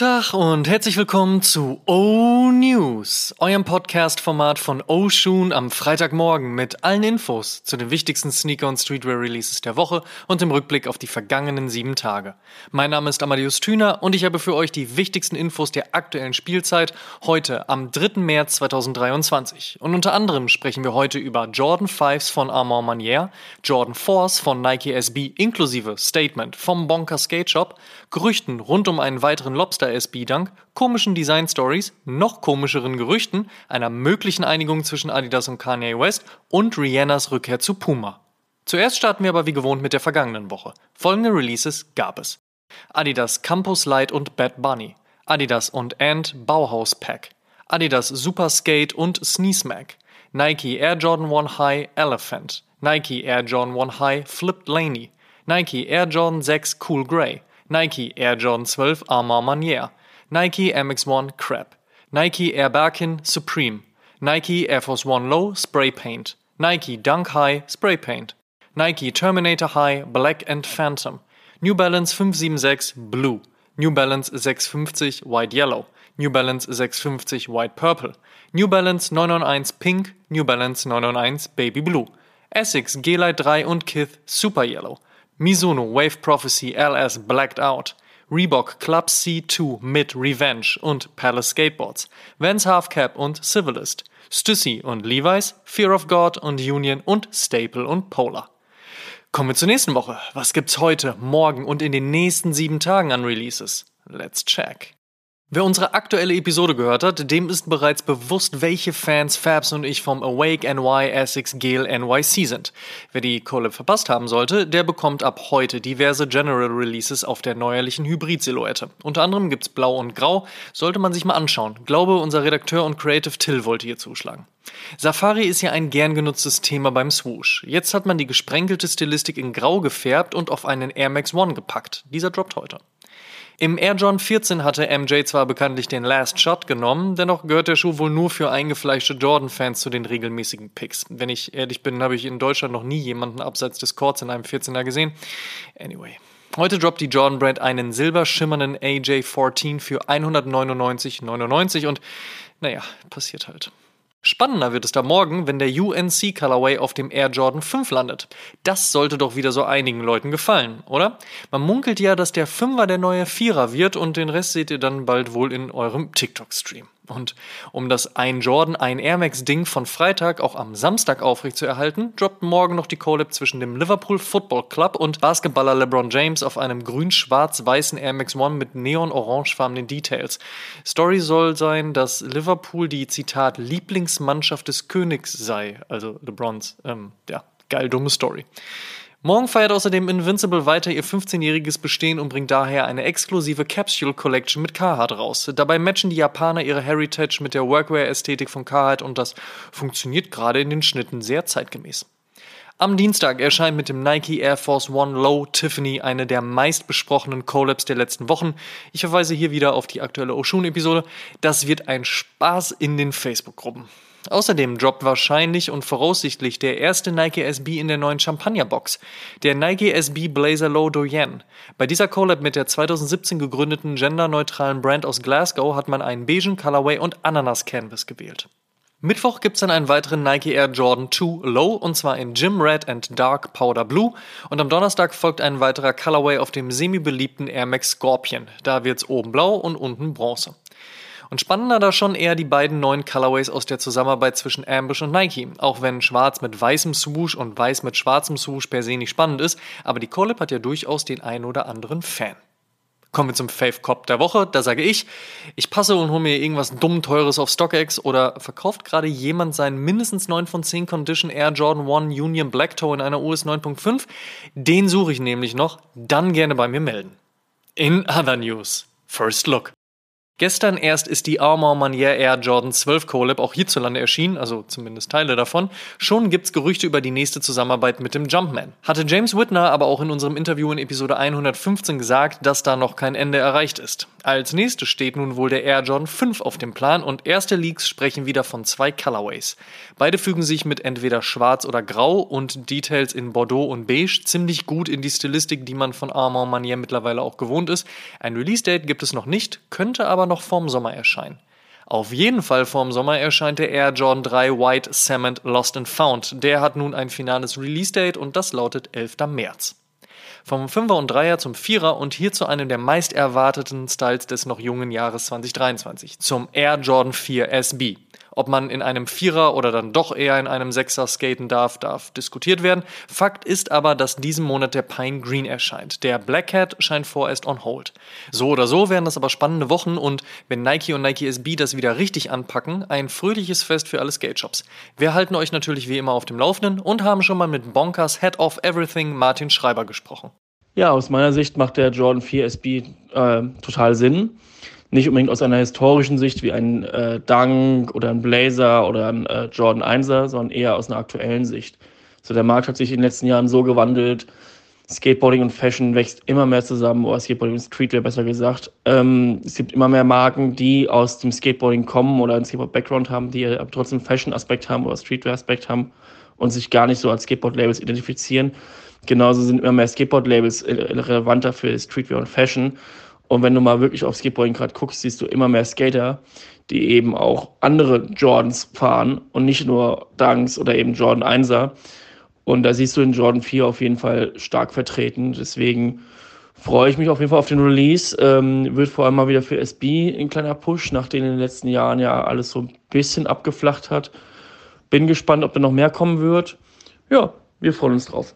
Tag und herzlich willkommen zu O News, eurem Podcast-Format von O Shoon am Freitagmorgen mit allen Infos zu den wichtigsten Sneaker- und Streetwear-Releases der Woche und dem Rückblick auf die vergangenen sieben Tage. Mein Name ist Amadeus Thüner und ich habe für euch die wichtigsten Infos der aktuellen Spielzeit heute am 3. März 2023. Und unter anderem sprechen wir heute über Jordan 5s von Armand Manier, Jordan 4s von Nike SB inklusive Statement vom Bonker Skate Shop, Gerüchten rund um einen weiteren weiteren Lobster-SB-Dank, komischen Design-Stories, noch komischeren Gerüchten, einer möglichen Einigung zwischen Adidas und Kanye West und Rihannas Rückkehr zu Puma. Zuerst starten wir aber wie gewohnt mit der vergangenen Woche. Folgende Releases gab es. Adidas Campus Light und Bad Bunny, Adidas und Ant Bauhaus Pack, Adidas Super Skate und Sneeze Mac, Nike Air Jordan 1 High Elephant, Nike Air Jordan 1 High Flipped Laney, Nike Air Jordan 6 Cool Grey, Nike Air Jordan 12 Armand Manier, Nike MX1 Crab, Nike Air Birkin Supreme, Nike Air Force One Low Spray Paint, Nike Dunk High Spray Paint, Nike Terminator High Black and Phantom, New Balance 576 Blue, New Balance 650 White Yellow, New Balance 650 White Purple, New Balance 991 Pink, New Balance 991 Baby Blue, Essex G-Lite 3 und Kith Super Yellow, Mizuno Wave Prophecy LS Blacked Out, Reebok Club C2 mit Revenge und Palace Skateboards, Vans Half Cap und Civilist, Stussy und Levi's, Fear of God und Union und Staple und Polar. Kommen wir zur nächsten Woche. Was gibt's heute, morgen und in den nächsten sieben Tagen an Releases? Let's check. Wer unsere aktuelle Episode gehört hat, dem ist bereits bewusst, welche Fans Fabs und ich vom Awake NY Essex Gale NYC sind. Wer die Collab verpasst haben sollte, der bekommt ab heute diverse General Releases auf der neuerlichen Hybrid-Silhouette. Unter anderem gibt's Blau und Grau, sollte man sich mal anschauen. Glaube, unser Redakteur und Creative Till wollte hier zuschlagen. Safari ist ja ein gern genutztes Thema beim Swoosh. Jetzt hat man die gesprenkelte Stilistik in Grau gefärbt und auf einen Air Max One gepackt. Dieser droppt heute. Im Air John 14 hatte MJ zwar bekanntlich den Last Shot genommen, dennoch gehört der Schuh wohl nur für eingefleischte Jordan-Fans zu den regelmäßigen Picks. Wenn ich ehrlich bin, habe ich in Deutschland noch nie jemanden abseits des Courts in einem 14er gesehen. Anyway. Heute droppt die Jordan Brand einen silberschimmernden AJ14 für 199,99 und naja, passiert halt. Spannender wird es da morgen, wenn der UNC Colorway auf dem Air Jordan 5 landet. Das sollte doch wieder so einigen Leuten gefallen, oder? Man munkelt ja, dass der 5er der neue 4er wird und den Rest seht ihr dann bald wohl in eurem TikTok-Stream. Und um das ein Jordan, ein Air Max Ding von Freitag auch am Samstag aufrechtzuerhalten, droppt morgen noch die Collab zwischen dem Liverpool Football Club und Basketballer LeBron James auf einem grün-schwarz-weißen Air Max One mit neon-orangefarbenen Details. Story soll sein, dass Liverpool die Zitat Lieblingsmannschaft des Königs sei, also LeBrons. Ähm, ja, geil dumme Story. Morgen feiert außerdem Invincible weiter ihr 15-jähriges Bestehen und bringt daher eine exklusive Capsule Collection mit Carhartt raus. Dabei matchen die Japaner ihre Heritage mit der Workwear-Ästhetik von Carhartt und das funktioniert gerade in den Schnitten sehr zeitgemäß. Am Dienstag erscheint mit dem Nike Air Force One Low Tiffany eine der meistbesprochenen Collabs der letzten Wochen. Ich verweise hier wieder auf die aktuelle Oshun-Episode. Das wird ein Spaß in den Facebook-Gruppen. Außerdem droppt wahrscheinlich und voraussichtlich der erste Nike SB in der neuen Champagner-Box, der Nike SB Blazer Low Doyen. Bei dieser Collab mit der 2017 gegründeten genderneutralen Brand aus Glasgow hat man einen beigen Colorway und Ananas Canvas gewählt. Mittwoch gibt's dann einen weiteren Nike Air Jordan 2 Low und zwar in Gym Red and Dark Powder Blue und am Donnerstag folgt ein weiterer Colorway auf dem semi-beliebten Air Max Scorpion. Da wird's oben blau und unten bronze. Und spannender da schon eher die beiden neuen Colorways aus der Zusammenarbeit zwischen Ambush und Nike. Auch wenn schwarz mit weißem Swoosh und weiß mit schwarzem Swoosh per se nicht spannend ist, aber die Collab hat ja durchaus den einen oder anderen Fan. Kommen wir zum Fave Cop der Woche. Da sage ich, ich passe und hole mir irgendwas dumm teures auf StockX oder verkauft gerade jemand seinen mindestens 9 von 10 Condition Air Jordan 1 Union Black Toe in einer US 9.5. Den suche ich nämlich noch. Dann gerne bei mir melden. In other news. First Look. Gestern erst ist die Armor Manier Air Jordan 12 Collab auch hierzulande erschienen, also zumindest Teile davon. Schon gibt's Gerüchte über die nächste Zusammenarbeit mit dem Jumpman. Hatte James Whitner aber auch in unserem Interview in Episode 115 gesagt, dass da noch kein Ende erreicht ist. Als nächstes steht nun wohl der Air Jordan 5 auf dem Plan und erste Leaks sprechen wieder von zwei Colorways. Beide fügen sich mit entweder schwarz oder grau und Details in Bordeaux und beige ziemlich gut in die Stilistik, die man von Armor Manier mittlerweile auch gewohnt ist. Ein Release-Date gibt es noch nicht, könnte aber noch vorm Sommer erscheinen. Auf jeden Fall vorm Sommer erscheint der Air Jordan 3 White Cement Lost and Found. Der hat nun ein finales Release-Date und das lautet 11. März. Vom 5er und 3er zum 4er und hier zu einem der meist erwarteten Styles des noch jungen Jahres 2023, zum Air Jordan 4 SB. Ob man in einem Vierer oder dann doch eher in einem Sechser skaten darf, darf diskutiert werden. Fakt ist aber, dass diesen Monat der Pine Green erscheint. Der Black Hat scheint vorerst on hold. So oder so werden das aber spannende Wochen und wenn Nike und Nike SB das wieder richtig anpacken, ein fröhliches Fest für alle Skate Shops. Wir halten euch natürlich wie immer auf dem Laufenden und haben schon mal mit Bonkers Head of Everything Martin Schreiber gesprochen. Ja, aus meiner Sicht macht der Jordan 4 SB äh, total Sinn nicht unbedingt aus einer historischen Sicht wie ein äh, Dunk oder ein Blazer oder ein äh, Jordan 1er, sondern eher aus einer aktuellen Sicht. So, der Markt hat sich in den letzten Jahren so gewandelt. Skateboarding und Fashion wächst immer mehr zusammen, oder Skateboarding und Streetwear besser gesagt. Ähm, es gibt immer mehr Marken, die aus dem Skateboarding kommen oder einen Skateboard-Background haben, die aber trotzdem Fashion-Aspekt haben oder Streetwear-Aspekt haben und sich gar nicht so als Skateboard-Labels identifizieren. Genauso sind immer mehr Skateboard-Labels relevanter für Streetwear und Fashion. Und wenn du mal wirklich auf Skateboarding gerade guckst, siehst du immer mehr Skater, die eben auch andere Jordans fahren und nicht nur Dunks oder eben Jordan 1er. Und da siehst du den Jordan 4 auf jeden Fall stark vertreten. Deswegen freue ich mich auf jeden Fall auf den Release. Ähm, wird vor allem mal wieder für SB ein kleiner Push, nachdem in den letzten Jahren ja alles so ein bisschen abgeflacht hat. Bin gespannt, ob da noch mehr kommen wird. Ja, wir freuen uns drauf.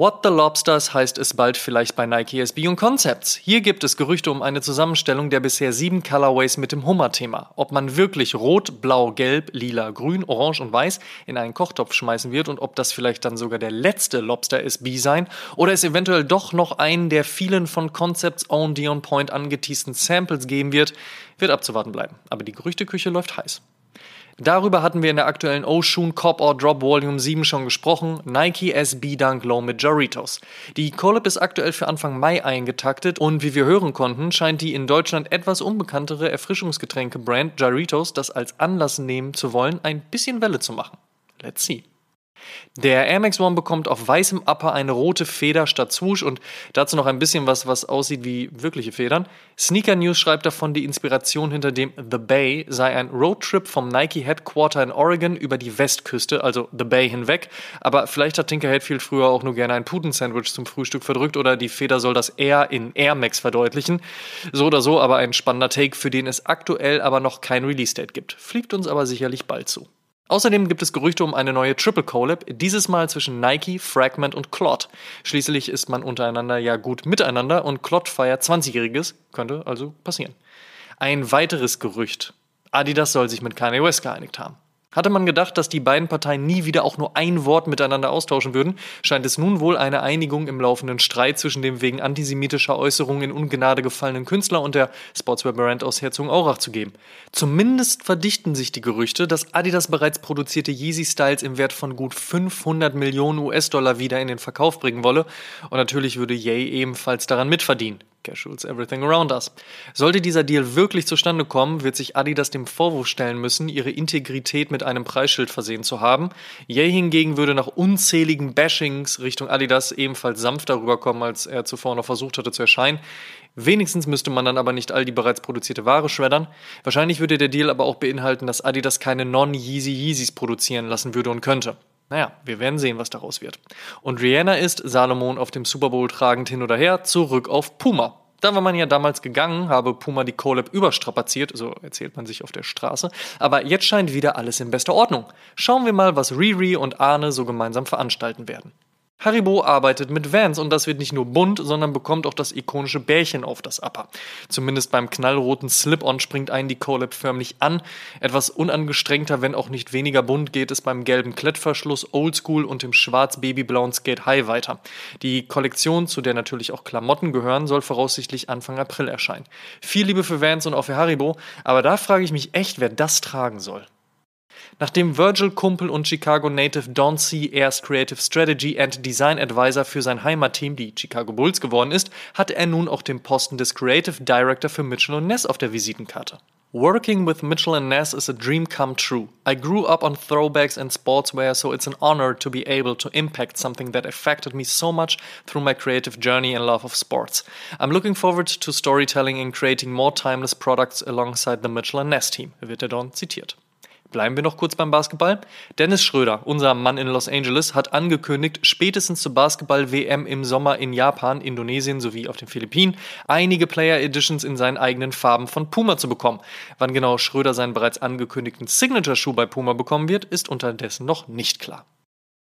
What the Lobsters heißt es bald vielleicht bei Nike SB und Concepts. Hier gibt es Gerüchte um eine Zusammenstellung der bisher sieben Colorways mit dem Hummer-Thema. Ob man wirklich rot, blau, gelb, lila, grün, orange und weiß in einen Kochtopf schmeißen wird und ob das vielleicht dann sogar der letzte Lobster SB sein oder es eventuell doch noch einen der vielen von Concepts Own Dion Point angeteasten Samples geben wird, wird abzuwarten bleiben. Aber die Gerüchteküche läuft heiß. Darüber hatten wir in der aktuellen Oshun Cop or Drop Volume 7 schon gesprochen. Nike SB Dunk Low mit Doritos. Die Collab ist aktuell für Anfang Mai eingetaktet und wie wir hören konnten, scheint die in Deutschland etwas unbekanntere Erfrischungsgetränke-Brand Doritos das als Anlass nehmen zu wollen, ein bisschen Welle zu machen. Let's see. Der Air Max One bekommt auf weißem Upper eine rote Feder statt Swoosh und dazu noch ein bisschen was, was aussieht wie wirkliche Federn. Sneaker News schreibt davon, die Inspiration hinter dem The Bay sei ein Roadtrip vom Nike Headquarter in Oregon über die Westküste, also The Bay hinweg. Aber vielleicht hat Tinker Hatfield früher auch nur gerne ein Puten-Sandwich zum Frühstück verdrückt oder die Feder soll das Air in Air Max verdeutlichen. So oder so aber ein spannender Take, für den es aktuell aber noch kein Release-Date gibt. Fliegt uns aber sicherlich bald zu. Außerdem gibt es Gerüchte um eine neue Triple Collab, dieses Mal zwischen Nike, Fragment und Clot. Schließlich ist man untereinander ja gut miteinander und Clot feiert 20-Jähriges, könnte also passieren. Ein weiteres Gerücht. Adidas soll sich mit Kanye West geeinigt haben. Hatte man gedacht, dass die beiden Parteien nie wieder auch nur ein Wort miteinander austauschen würden, scheint es nun wohl eine Einigung im laufenden Streit zwischen dem wegen antisemitischer Äußerungen in Ungnade gefallenen Künstler und der Sportswear-Brand aus Herzogenaurach zu geben. Zumindest verdichten sich die Gerüchte, dass Adidas bereits produzierte Yeezy-Styles im Wert von gut 500 Millionen US-Dollar wieder in den Verkauf bringen wolle und natürlich würde Ye ebenfalls daran mitverdienen. Casuals Everything Around Us. Sollte dieser Deal wirklich zustande kommen, wird sich Adidas dem Vorwurf stellen müssen, ihre Integrität mit einem Preisschild versehen zu haben. Ye hingegen würde nach unzähligen Bashings Richtung Adidas ebenfalls sanft darüber kommen, als er zuvor noch versucht hatte zu erscheinen. Wenigstens müsste man dann aber nicht all die bereits produzierte Ware schreddern. Wahrscheinlich würde der Deal aber auch beinhalten, dass Adidas keine Non-Yeezy Yeezys produzieren lassen würde und könnte. Naja, wir werden sehen, was daraus wird. Und Rihanna ist, Salomon auf dem Super Bowl tragend hin oder her, zurück auf Puma. Da war man ja damals gegangen, habe Puma die Collab überstrapaziert, so erzählt man sich auf der Straße. Aber jetzt scheint wieder alles in bester Ordnung. Schauen wir mal, was Riri und Arne so gemeinsam veranstalten werden. Haribo arbeitet mit Vans und das wird nicht nur bunt, sondern bekommt auch das ikonische Bärchen auf das Upper. Zumindest beim knallroten Slip-On springt einen die Colab förmlich an. Etwas unangestrengter, wenn auch nicht weniger bunt, geht es beim gelben Klettverschluss Oldschool und dem schwarz-babyblauen Skate High weiter. Die Kollektion, zu der natürlich auch Klamotten gehören, soll voraussichtlich Anfang April erscheinen. Viel Liebe für Vans und auch für Haribo, aber da frage ich mich echt, wer das tragen soll. Nachdem Virgil Kumpel und Chicago Native Don C. erst Creative Strategy and Design Advisor für sein Heimatteam, die Chicago Bulls, geworden ist, hatte er nun auch den Posten des Creative Director für Mitchell Ness auf der Visitenkarte. Working with Mitchell Ness is a dream come true. I grew up on throwbacks and sportswear, so it's an honor to be able to impact something that affected me so much through my creative journey and love of sports. I'm looking forward to storytelling and creating more timeless products alongside the Mitchell Ness team, wird er Don zitiert. Bleiben wir noch kurz beim Basketball. Dennis Schröder, unser Mann in Los Angeles, hat angekündigt, spätestens zur Basketball-WM im Sommer in Japan, Indonesien sowie auf den Philippinen einige Player Editions in seinen eigenen Farben von Puma zu bekommen. Wann genau Schröder seinen bereits angekündigten Signature-Schuh bei Puma bekommen wird, ist unterdessen noch nicht klar.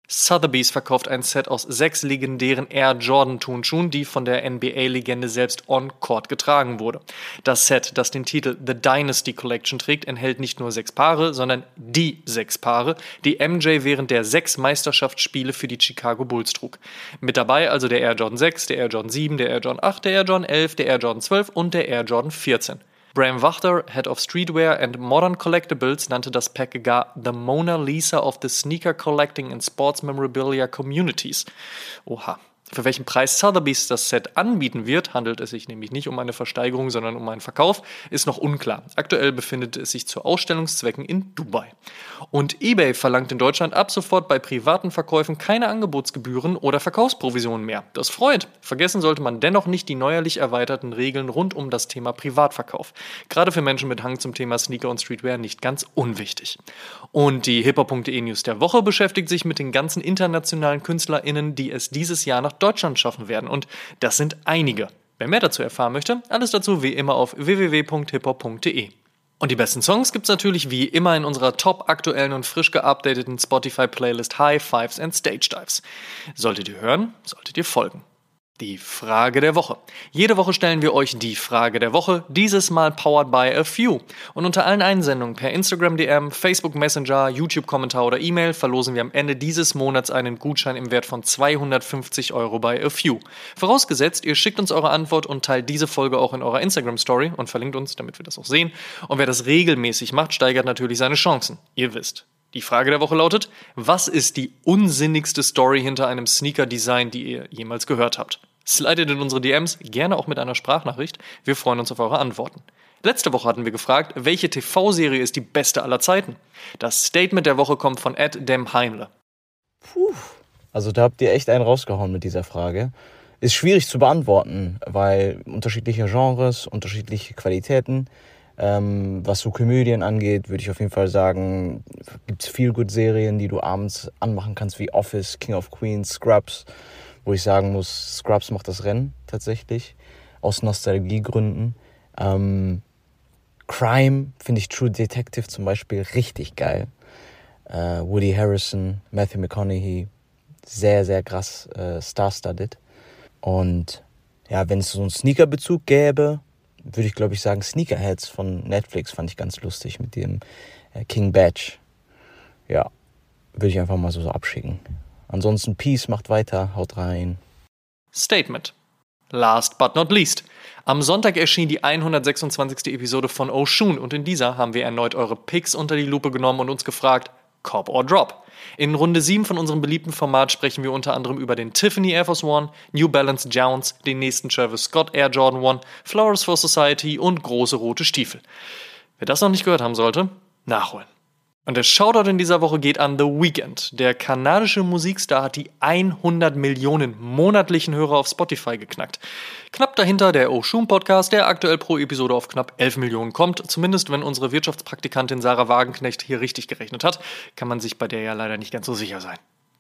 Sotheby's verkauft ein Set aus sechs legendären Air Jordan Turnschuhen, die von der NBA-Legende selbst on-court getragen wurde. Das Set, das den Titel The Dynasty Collection trägt, enthält nicht nur sechs Paare, sondern die sechs Paare, die MJ während der sechs Meisterschaftsspiele für die Chicago Bulls trug. Mit dabei also der Air Jordan 6, der Air Jordan 7, der Air Jordan 8, der Air Jordan 11, der Air Jordan 12 und der Air Jordan 14. Bram Wachter, Head of Streetwear and Modern Collectibles, nannte das Pack gar The Mona Lisa of the Sneaker Collecting and Sports Memorabilia Communities. Oha, für welchen Preis Sotheby's das Set anbieten wird, handelt es sich nämlich nicht um eine Versteigerung, sondern um einen Verkauf, ist noch unklar. Aktuell befindet es sich zu Ausstellungszwecken in Dubai. Und eBay verlangt in Deutschland ab sofort bei privaten Verkäufen keine Angebotsgebühren oder Verkaufsprovisionen mehr. Das freut. Vergessen sollte man dennoch nicht die neuerlich erweiterten Regeln rund um das Thema Privatverkauf. Gerade für Menschen mit Hang zum Thema Sneaker und Streetwear nicht ganz unwichtig. Und die hiphop.de News der Woche beschäftigt sich mit den ganzen internationalen KünstlerInnen, die es dieses Jahr nach Deutschland schaffen werden. Und das sind einige. Wer mehr dazu erfahren möchte, alles dazu wie immer auf www.hiphop.de. Und die besten Songs gibt's natürlich wie immer in unserer top aktuellen und frisch geupdateten Spotify-Playlist High Fives and Stage Dives. Solltet ihr hören, solltet ihr folgen. Die Frage der Woche. Jede Woche stellen wir euch die Frage der Woche, dieses Mal powered by a few. Und unter allen Einsendungen per Instagram DM, Facebook Messenger, YouTube-Kommentar oder E-Mail verlosen wir am Ende dieses Monats einen Gutschein im Wert von 250 Euro bei a few. Vorausgesetzt, ihr schickt uns eure Antwort und teilt diese Folge auch in eurer Instagram-Story und verlinkt uns, damit wir das auch sehen. Und wer das regelmäßig macht, steigert natürlich seine Chancen. Ihr wisst. Die Frage der Woche lautet, was ist die unsinnigste Story hinter einem Sneaker-Design, die ihr jemals gehört habt? Slidet in unsere DMs, gerne auch mit einer Sprachnachricht. Wir freuen uns auf eure Antworten. Letzte Woche hatten wir gefragt, welche TV-Serie ist die beste aller Zeiten? Das Statement der Woche kommt von Ed Dem Heinle. Puh. Also da habt ihr echt einen rausgehauen mit dieser Frage. Ist schwierig zu beantworten, weil unterschiedliche Genres, unterschiedliche Qualitäten. Ähm, was so Komödien angeht, würde ich auf jeden Fall sagen, gibt es viel gut Serien, die du abends anmachen kannst, wie Office, King of Queens, Scrubs, wo ich sagen muss, Scrubs macht das Rennen tatsächlich, aus Nostalgiegründen. Ähm, Crime finde ich True Detective zum Beispiel richtig geil. Äh, Woody Harrison, Matthew McConaughey, sehr, sehr krass äh, star-studded. Und ja, wenn es so einen Sneaker-Bezug gäbe, würde ich glaube ich sagen, Sneakerheads von Netflix fand ich ganz lustig mit dem äh, King Badge. Ja, würde ich einfach mal so, so abschicken. Ansonsten Peace macht weiter, haut rein. Statement. Last but not least. Am Sonntag erschien die 126. Episode von Oshun und in dieser haben wir erneut eure Picks unter die Lupe genommen und uns gefragt, Cop or Drop. In Runde 7 von unserem beliebten Format sprechen wir unter anderem über den Tiffany Air Force One, New Balance Jounce, den nächsten Travis Scott Air Jordan One, Flowers for Society und große rote Stiefel. Wer das noch nicht gehört haben sollte, nachholen. Und der Shoutout in dieser Woche geht an The Weeknd. Der kanadische Musikstar hat die 100 Millionen monatlichen Hörer auf Spotify geknackt. Knapp dahinter der Oshun Podcast, der aktuell pro Episode auf knapp 11 Millionen kommt. Zumindest wenn unsere Wirtschaftspraktikantin Sarah Wagenknecht hier richtig gerechnet hat, kann man sich bei der ja leider nicht ganz so sicher sein.